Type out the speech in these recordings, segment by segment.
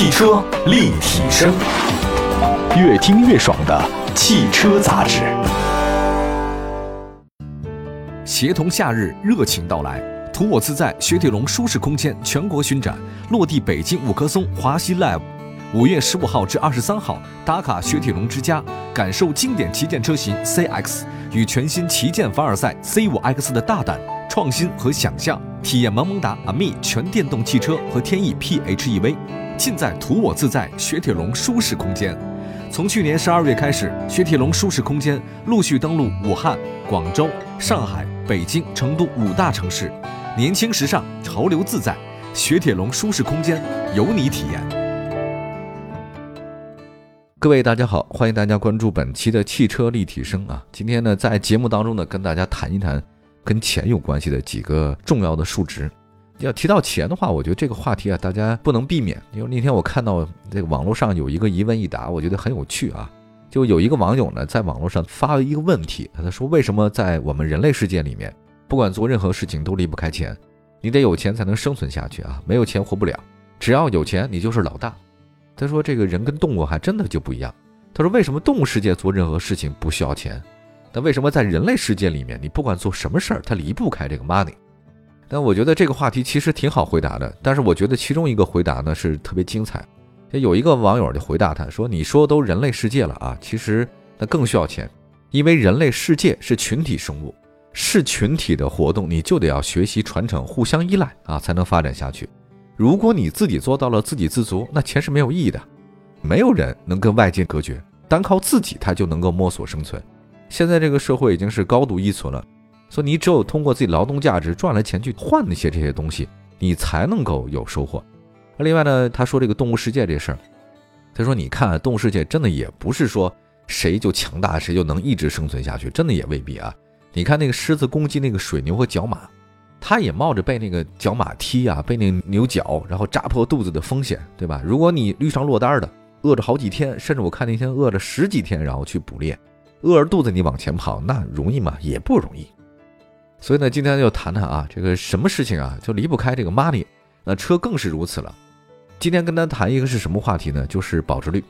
汽车立体声，越听越爽的汽车杂志。协同夏日热情到来，图我自在雪铁龙舒适空间全国巡展落地北京五棵松华西 Live，五月十五号至二十三号，打卡雪铁龙之家，感受经典旗舰车型 CX 与全新旗舰凡尔赛 C5X 的大胆创新和想象，体验萌萌哒 AMI 全电动汽车和天翼 PHEV，尽在图我自在雪铁龙舒适空间。从去年十二月开始，雪铁龙舒适空间陆续登陆武汉、广州、上海、北京、成都五大城市，年轻时尚，潮流自在，雪铁龙舒适空间由你体验。各位大家好，欢迎大家关注本期的汽车立体声啊！今天呢，在节目当中呢，跟大家谈一谈跟钱有关系的几个重要的数值。要提到钱的话，我觉得这个话题啊，大家不能避免。因为那天我看到这个网络上有一个一问一答，我觉得很有趣啊。就有一个网友呢，在网络上发了一个问题，他说：“为什么在我们人类世界里面，不管做任何事情都离不开钱？你得有钱才能生存下去啊，没有钱活不了。只要有钱，你就是老大。”他说：“这个人跟动物还真的就不一样。”他说：“为什么动物世界做任何事情不需要钱？但为什么在人类世界里面，你不管做什么事儿，它离不开这个 money？” 但我觉得这个话题其实挺好回答的，但是我觉得其中一个回答呢是特别精彩。有一个网友就回答他说：“你说都人类世界了啊，其实那更需要钱，因为人类世界是群体生物，是群体的活动，你就得要学习传承，互相依赖啊，才能发展下去。如果你自己做到了自给自足，那钱是没有意义的。没有人能跟外界隔绝，单靠自己他就能够摸索生存。现在这个社会已经是高度依存了。”所以你只有通过自己劳动价值赚了钱去换那些这些东西，你才能够有收获。另外呢，他说这个动物世界这事儿，他说你看动物世界真的也不是说谁就强大谁就能一直生存下去，真的也未必啊。你看那个狮子攻击那个水牛和角马，它也冒着被那个角马踢啊，被那牛角然后扎破肚子的风险，对吧？如果你遇上落单的，饿着好几天，甚至我看那天饿了十几天，然后去捕猎，饿着肚子你往前跑，那容易吗？也不容易。所以呢，今天就谈谈啊，这个什么事情啊，就离不开这个 money，那车更是如此了。今天跟大家谈一个是什么话题呢？就是保值率。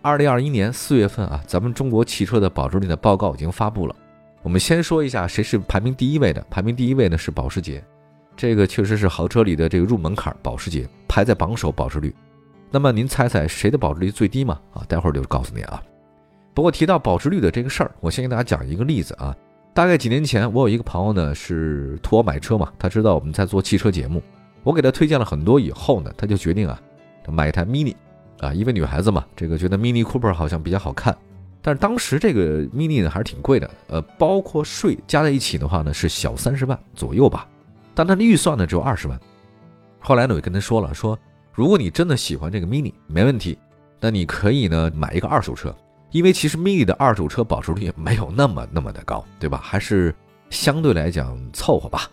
二零二一年四月份啊，咱们中国汽车的保值率的报告已经发布了。我们先说一下谁是排名第一位的，排名第一位呢是保时捷，这个确实是豪车里的这个入门槛，保时捷排在榜首保值率。那么您猜猜谁的保值率最低嘛？啊，待会儿就告诉你啊。不过提到保值率的这个事儿，我先给大家讲一个例子啊。大概几年前，我有一个朋友呢，是托我买车嘛。他知道我们在做汽车节目，我给他推荐了很多以后呢，他就决定啊，买一台 Mini，啊，因为女孩子嘛，这个觉得 Mini Cooper 好像比较好看。但是当时这个 Mini 呢还是挺贵的，呃，包括税加在一起的话呢是小三十万左右吧。但他的预算呢只有二十万。后来呢我就跟他说了，说如果你真的喜欢这个 Mini，没问题，那你可以呢买一个二手车。因为其实 Mini 的二手车保值率没有那么那么的高，对吧？还是相对来讲凑合吧。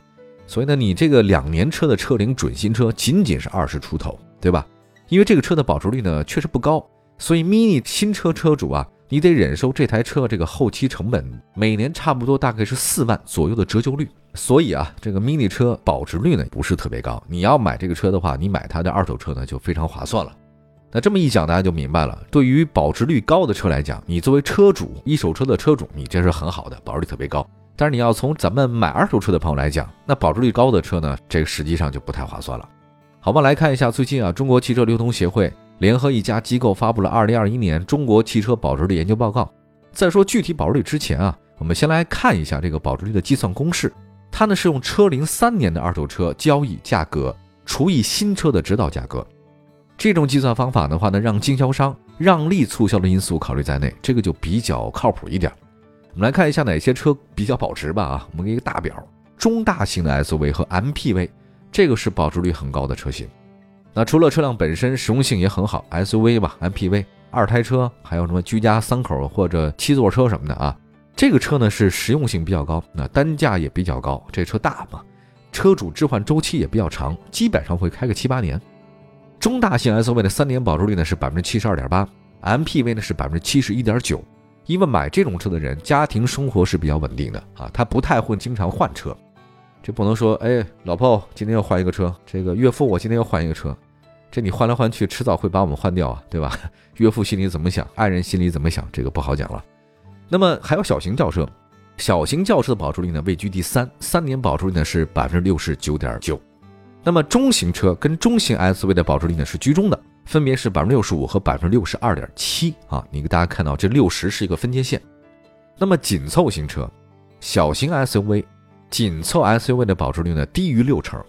所以呢，你这个两年车的车龄准新车仅仅是二十出头，对吧？因为这个车的保值率呢确实不高，所以 Mini 新车车主啊，你得忍受这台车这个后期成本每年差不多大概是四万左右的折旧率。所以啊，这个 Mini 车保值率呢不是特别高。你要买这个车的话，你买它的二手车呢就非常划算了。那这么一讲，大家就明白了。对于保值率高的车来讲，你作为车主，一手车的车主，你这是很好的，保值率特别高。但是你要从咱们买二手车的朋友来讲，那保值率高的车呢，这个实际上就不太划算了。好吧，来看一下最近啊，中国汽车流通协会联合一家机构发布了二零二一年中国汽车保值率研究报告。在说具体保值率之前啊，我们先来看一下这个保值率的计算公式。它呢是用车龄三年的二手车交易价格除以新车的指导价格。这种计算方法的话呢，让经销商让利促销的因素考虑在内，这个就比较靠谱一点。我们来看一下哪些车比较保值吧。啊，我们给一个大表，中大型的 SUV 和 MPV，这个是保值率很高的车型。那除了车辆本身实用性也很好，SUV 吧，MPV 二胎车，还有什么居家三口或者七座车什么的啊，这个车呢是实用性比较高，那单价也比较高，这车大嘛，车主置换周期也比较长，基本上会开个七八年。中大型 SUV 的三年保值率呢是百分之七十二点八，MPV 呢是百分之七十一点九。因为买这种车的人家庭生活是比较稳定的啊，他不太会经常换车。这不能说，哎，老婆今天要换一个车，这个岳父我今天要换一个车，这你换来换去，迟早会把我们换掉啊，对吧？岳父心里怎么想，爱人心里怎么想，这个不好讲了。那么还有小型轿车，小型轿车的保值率呢位居第三，三年保值率呢是百分之六十九点九。那么中型车跟中型 SUV 的保值率呢是居中的，分别是百分之六十五和百分之六十二点七啊。你给大家看到这六十是一个分界线。那么紧凑型车，小型 SUV、紧凑 SUV 的保值率呢低于六成，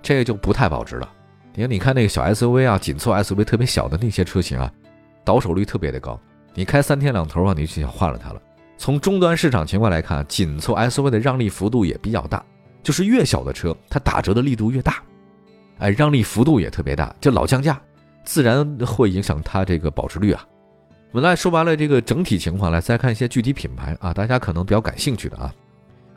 这个就不太保值了。你看，你看那个小 SUV 啊，紧凑 SUV 特别小的那些车型啊，倒手率特别的高。你开三天两头啊，你就想换了它了。从终端市场情况来看，紧凑 SUV 的让利幅度也比较大，就是越小的车，它打折的力度越大，哎，让利幅度也特别大，就老降价，自然会影响它这个保值率啊。我们来说完了这个整体情况，来再看一些具体品牌啊，大家可能比较感兴趣的啊。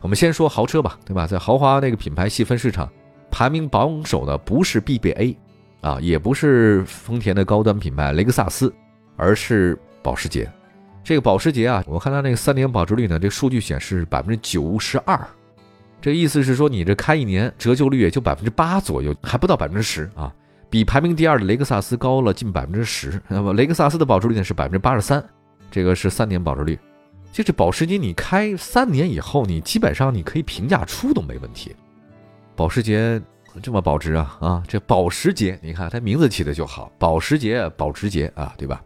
我们先说豪车吧，对吧？在豪华那个品牌细分市场，排名榜首的不是 BBA，啊，也不是丰田的高端品牌雷克萨斯，而是保时捷。这个保时捷啊，我看它那个三年保值率呢，这数据显示百分之九十二，这意思是说你这开一年折旧率也就百分之八左右，还不到百分之十啊。比排名第二的雷克萨斯高了近百分之十，那么雷克萨斯的保值率呢是百分之八十三，这个是三年保值率。就是保时捷，你开三年以后，你基本上你可以平价出都没问题。保时捷这么保值啊啊，这保时捷，你看它名字起的就好，保时捷保时捷啊，对吧？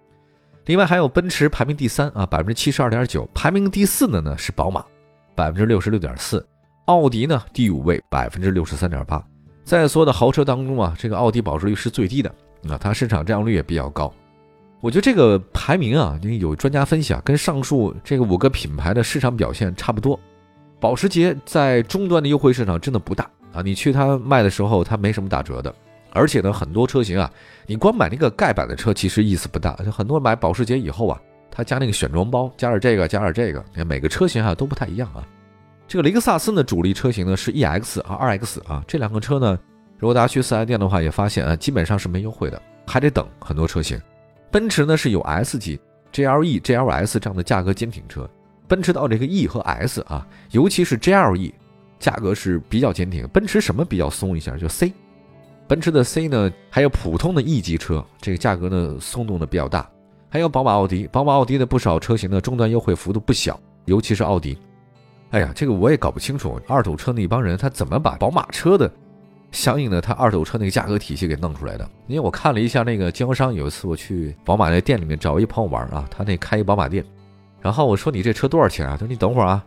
另外还有奔驰排名第三啊，百分之七十二点九，排名第四的呢是宝马，百分之六十六点四，奥迪呢第五位，百分之六十三点八。在所有的豪车当中啊，这个奥迪保值率是最低的，啊，它市场占有率也比较高。我觉得这个排名啊，有专家分析啊，跟上述这个五个品牌的市场表现差不多。保时捷在终端的优惠市场真的不大啊，你去它卖的时候，它没什么打折的。而且呢，很多车型啊，你光买那个盖板的车其实意思不大。很多人买保时捷以后啊，他加那个选装包，加点这个，加点这个，每个车型啊都不太一样啊。这个雷克萨斯呢，主力车型呢是 EX 和 2X 啊，这两个车呢，如果大家去四 S 店的话，也发现啊，基本上是没优惠的，还得等很多车型。奔驰呢是有 S 级 GLE、GLS 这样的价格坚挺车，奔驰到这个 E 和 S 啊，尤其是 GLE，价格是比较坚挺。奔驰什么比较松一下？就 C，奔驰的 C 呢，还有普通的 E 级车，这个价格呢松动的比较大。还有宝马、奥迪，宝马、奥迪的不少车型的终端优惠幅度不小，尤其是奥迪。哎呀，这个我也搞不清楚，二手车那帮人他怎么把宝马车的相应的他二手车那个价格体系给弄出来的？因为我看了一下那个经销商，有一次我去宝马那店里面找一朋友玩啊，他那开一宝马店，然后我说你这车多少钱啊？他说你等会儿啊，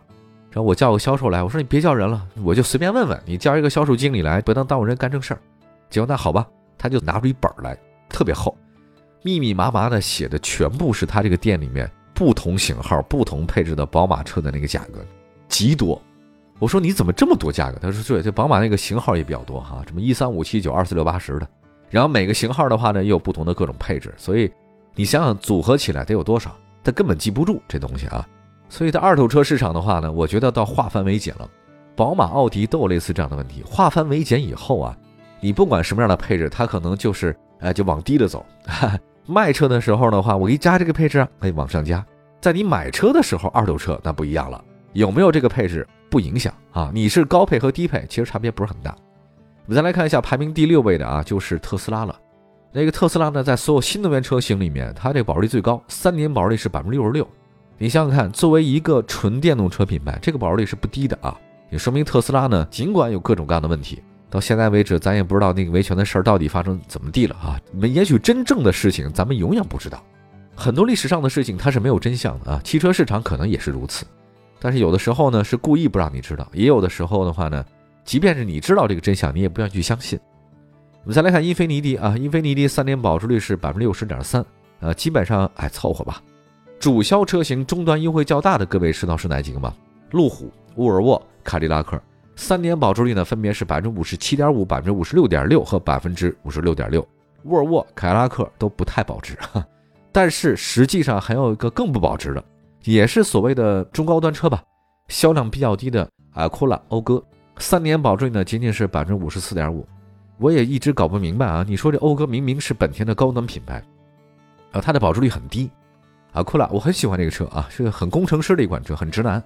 然后我叫个销售来，我说你别叫人了，我就随便问问，你叫一个销售经理来，不能耽误人干正事儿。结果那好吧，他就拿出一本来，特别厚，密密麻麻的写的全部是他这个店里面不同型号、不同配置的宝马车的那个价格。极多，我说你怎么这么多价格？他说对这宝马那个型号也比较多哈，什么一三五七九二四六八十的，然后每个型号的话呢，也有不同的各种配置，所以你想想组合起来得有多少？他根本记不住这东西啊。所以在二手车市场的话呢，我觉得到化繁为简了，宝马、奥迪都有类似这样的问题。化繁为简以后啊，你不管什么样的配置，它可能就是哎就往低了走。卖车的时候的话，我给你加这个配置啊，哎往上加。在你买车的时候，二手车那不一样了。有没有这个配置不影响啊？你是高配和低配，其实差别不是很大。我们再来看一下排名第六位的啊，就是特斯拉了。那个特斯拉呢，在所有新能源车型里面，它这个保值率最高，三年保值率是百分之六十六。你想想看，作为一个纯电动车品牌，这个保值率是不低的啊。也说明特斯拉呢，尽管有各种各样的问题，到现在为止，咱也不知道那个维权的事儿到底发生怎么地了啊。你们也许真正的事情，咱们永远不知道。很多历史上的事情，它是没有真相的啊。汽车市场可能也是如此。但是有的时候呢，是故意不让你知道；也有的时候的话呢，即便是你知道这个真相，你也不愿意去相信。我们再来看英菲尼迪啊，英菲尼迪三年保值率是百分之六十点三，呃，基本上哎凑合吧。主销车型终端优惠较大的，各位知道是哪几个吗？路虎、沃尔沃、凯迪拉克，三年保值率呢分别是百分之五十七点五、百分之五十六点六和百分之五十六点六。沃尔沃、凯迪拉克都不太保值，但是实际上还有一个更不保值的。也是所谓的中高端车吧，销量比较低的阿库拉讴歌，三年保值率呢仅仅是百分之五十四点五。我也一直搞不明白啊，你说这讴歌明明是本田的高端品牌，啊，它的保值率很低。阿库拉我很喜欢这个车啊，是个很工程师的一款车，很直男。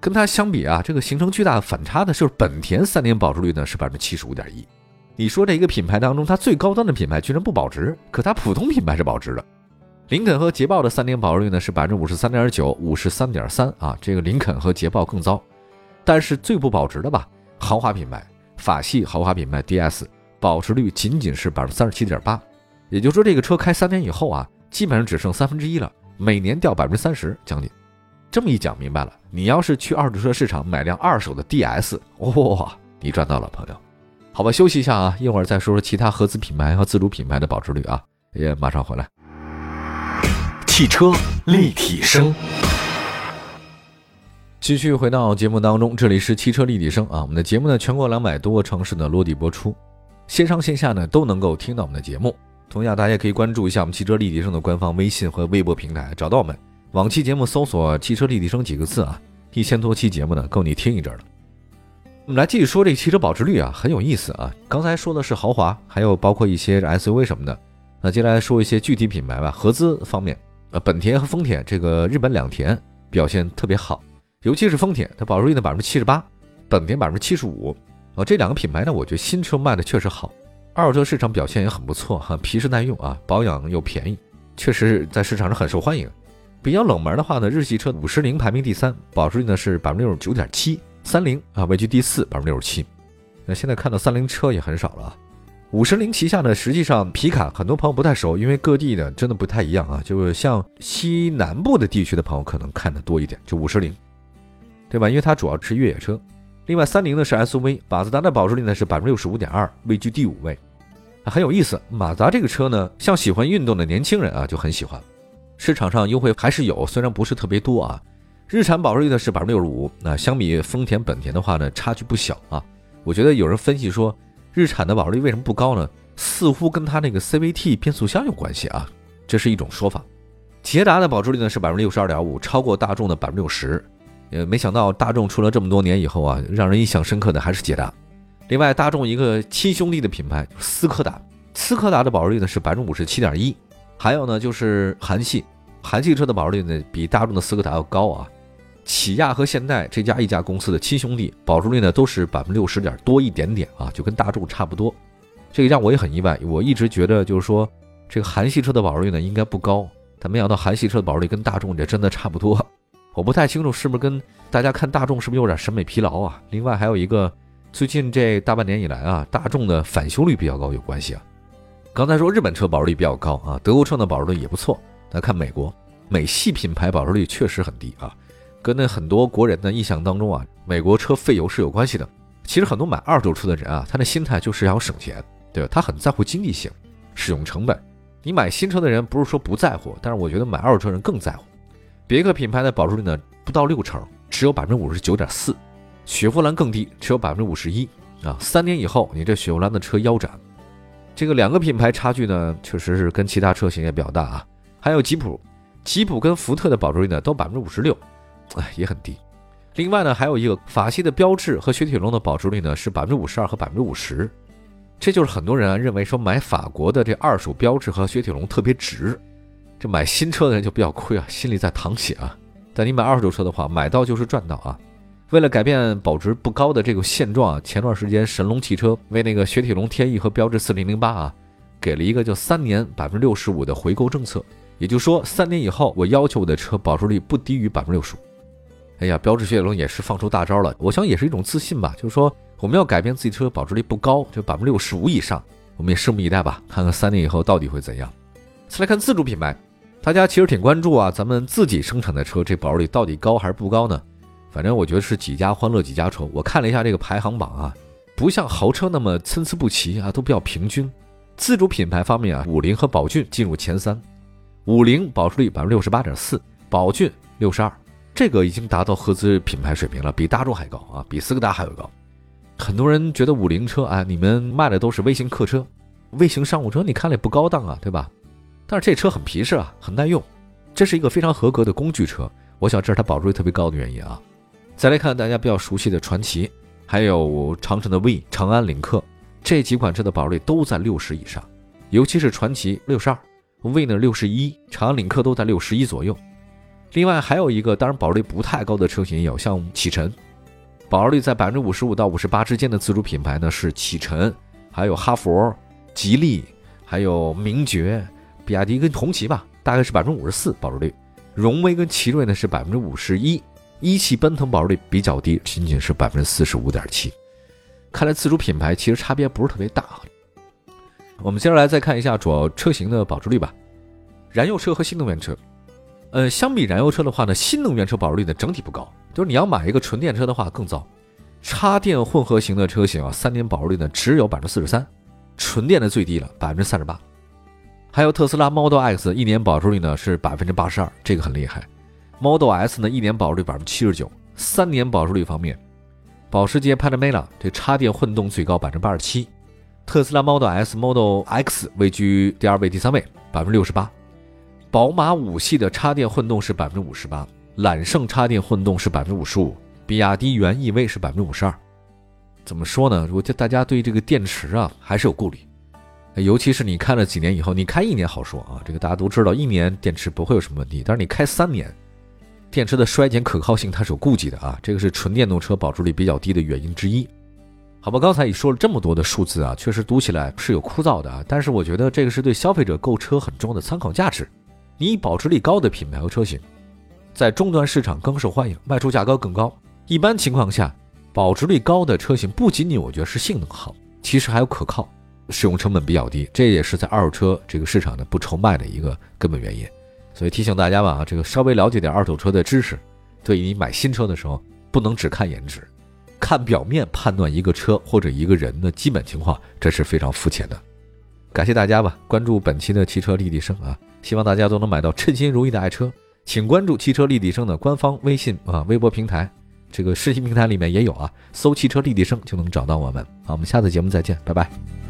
跟它相比啊，这个形成巨大的反差的就是本田三年保值率呢是百分之七十五点一，你说这一个品牌当中，它最高端的品牌居然不保值，可它普通品牌是保值的。林肯和捷豹的三年保值率呢是百分之五十三点九、五十三点三啊，这个林肯和捷豹更糟。但是最不保值的吧，豪华品牌法系豪华品牌 DS 保值率仅仅是百分之三十七点八，也就是说这个车开三年以后啊，基本上只剩三分之一了，每年掉百分之三十将近。这么一讲明白了，你要是去二手车市场买辆二手的 DS，哇，你赚到了，朋友。好吧，休息一下啊，一会儿再说说其他合资品牌和自主品牌的保值率啊，也马上回来。汽车立体声，继续回到节目当中，这里是汽车立体声啊，我们的节目呢，全国两百多个城市呢落地播出，线上线下呢都能够听到我们的节目。同样，大家可以关注一下我们汽车立体声的官方微信和微博平台，找到我们。往期节目搜索“汽车立体声”几个字啊，一千多期节目呢，够你听一阵了。我们来继续说这个汽车保值率啊，很有意思啊。刚才说的是豪华，还有包括一些 SUV 什么的。那接下来说一些具体品牌吧，合资方面，呃，本田和丰田这个日本两田表现特别好，尤其是丰田，它保值率呢百分之七十八，本田百分之七十五。啊，这两个品牌呢，我觉得新车卖的确实好，二手车市场表现也很不错哈，皮实耐用啊，保养又便宜，确实在市场上很受欢迎。比较冷门的话呢，日系车五十铃排名第三，保值率呢是百分之六十九点七。三菱啊位居第四，百分之六十七。那现在看到三菱车也很少了。五十铃旗下呢，实际上皮卡很多朋友不太熟，因为各地呢真的不太一样啊。就是像西南部的地区的朋友可能看的多一点，就五十铃，对吧？因为它主要是越野车。另外三菱呢是 SUV，马自达的保值率呢是百分之六十五点二，位居第五位。很有意思，马自达这个车呢，像喜欢运动的年轻人啊就很喜欢。市场上优惠还是有，虽然不是特别多啊。日产保值率呢是百分之六十五，那相比丰田、本田的话呢，差距不小啊。我觉得有人分析说，日产的保值率为什么不高呢？似乎跟它那个 CVT 变速箱有关系啊，这是一种说法。捷达的保值率呢是百分之六十二点五，超过大众的百分之六十。呃，没想到大众出了这么多年以后啊，让人印象深刻的还是捷达。另外，大众一个亲兄弟的品牌斯柯达，斯柯达的保值率呢是百分之五十七点一。还有呢，就是韩系，韩系车的保值率呢比大众的斯柯达要高啊。起亚和现代这家一家公司的亲兄弟，保值率呢都是百分之六十点多一点点啊，就跟大众差不多。这个让我也很意外，我一直觉得就是说这个韩系车的保值率呢应该不高，但没想到韩系车的保值率跟大众这真的差不多。我不太清楚是不是跟大家看大众是不是有点审美疲劳啊？另外还有一个，最近这大半年以来啊，大众的返修率比较高有关系啊。刚才说日本车保值率比较高啊，德国车的保值率也不错。来看美国，美系品牌保值率确实很低啊。跟那很多国人的印象当中啊，美国车费油是有关系的。其实很多买二手车的人啊，他的心态就是要省钱，对吧？他很在乎经济性、使用成本。你买新车的人不是说不在乎，但是我觉得买二手车人更在乎。别克品牌的保值率呢不到六成，只有百分之五十九点四。雪佛兰更低，只有百分之五十一啊。三年以后，你这雪佛兰的车腰斩。这个两个品牌差距呢，确实是跟其他车型也比较大啊。还有吉普，吉普跟福特的保值率呢都百分之五十六。哎，也很低。另外呢，还有一个法系的标志和雪铁龙的保值率呢是百分之五十二和百分之五十，这就是很多人啊认为说买法国的这二手标志和雪铁龙特别值，这买新车的人就比较亏啊，心里在淌血啊。但你买二手车的话，买到就是赚到啊。为了改变保值不高的这个现状啊，前段时间神龙汽车为那个雪铁龙天翼和标致四零零八啊，给了一个就三年百分之六十五的回购政策，也就是说三年以后我要求我的车保值率不低于百分之六十五。哎呀，标致雪铁龙也是放出大招了，我想也是一种自信吧。就是说，我们要改变自己车保值率不高，就百分之六十五以上，我们也拭目以待吧，看看三年以后到底会怎样。再来看自主品牌，大家其实挺关注啊，咱们自己生产的车这保值率到底高还是不高呢？反正我觉得是几家欢乐几家愁。我看了一下这个排行榜啊，不像豪车那么参差不齐啊，都比较平均。自主品牌方面啊，五菱和宝骏进入前三，五菱保值率百分之六十八点四，宝骏六十二。这个已经达到合资品牌水平了，比大众还高啊，比斯柯达还要高。很多人觉得五菱车啊，你们卖的都是微型客车、微型商务车，你看了也不高档啊，对吧？但是这车很皮实啊，很耐用，这是一个非常合格的工具车。我想这是它保值率特别高的原因啊。再来看大家比较熟悉的传祺，还有长城的 V、长安领克这几款车的保值率都在六十以上，尤其是传祺六十二，V 呢六十一，长安领克都在六十一左右。另外还有一个，当然保值率不太高的车型也有，像启辰，保值率在百分之五十五到五十八之间的自主品牌呢是启辰，还有哈佛、吉利，还有名爵、比亚迪跟红旗吧，大概是百分之五十四保值率。荣威跟奇瑞呢是百分之五十一，一汽、奔腾保值率比较低，仅仅是百分之四十五点七。看来自主品牌其实差别不是特别大。我们接下来再看一下主要车型的保值率吧。燃油车和新能源车，呃，相比燃油车的话呢，新能源车保值率呢整体不高，就是你要买一个纯电车的话更糟。插电混合型的车型啊，三年保值率呢只有百分之四十三，纯电的最低了百分之三十八。还有特斯拉 Model X 一年保值率呢是百分之八十二，这个很厉害。Model S 呢一年保值率百分之七十九，三年保值率方面，保时捷 Panamera 这插电混动最高百分之八十七，特斯拉 Model S、Model X 位居第二位、第三位，百分之六十八。宝马五系的插电混动是百分之五十八，揽胜插电混动是百分之五十五，比亚迪元 EV 是百分之五十二。怎么说呢？我觉得大家对这个电池啊还是有顾虑，尤其是你开了几年以后，你开一年好说啊，这个大家都知道，一年电池不会有什么问题。但是你开三年，电池的衰减可靠性它是有顾忌的啊，这个是纯电动车保值率比较低的原因之一。好吧，刚才也说了这么多的数字啊，确实读起来是有枯燥的啊，但是我觉得这个是对消费者购车很重要的参考价值。你保值率高的品牌和车型，在终端市场更受欢迎，卖出价格更高。一般情况下，保值率高的车型不仅仅我觉得是性能好，其实还有可靠，使用成本比较低，这也是在二手车这个市场呢不愁卖的一个根本原因。所以提醒大家吧，啊，这个稍微了解点二手车的知识，对于你买新车的时候，不能只看颜值，看表面判断一个车或者一个人的基本情况，这是非常肤浅的。感谢大家吧，关注本期的汽车立体声啊。希望大家都能买到称心如意的爱车，请关注汽车立体声的官方微信啊、微博平台，这个视频平台里面也有啊，搜“汽车立体声”就能找到我们。好，我们下次节目再见，拜拜。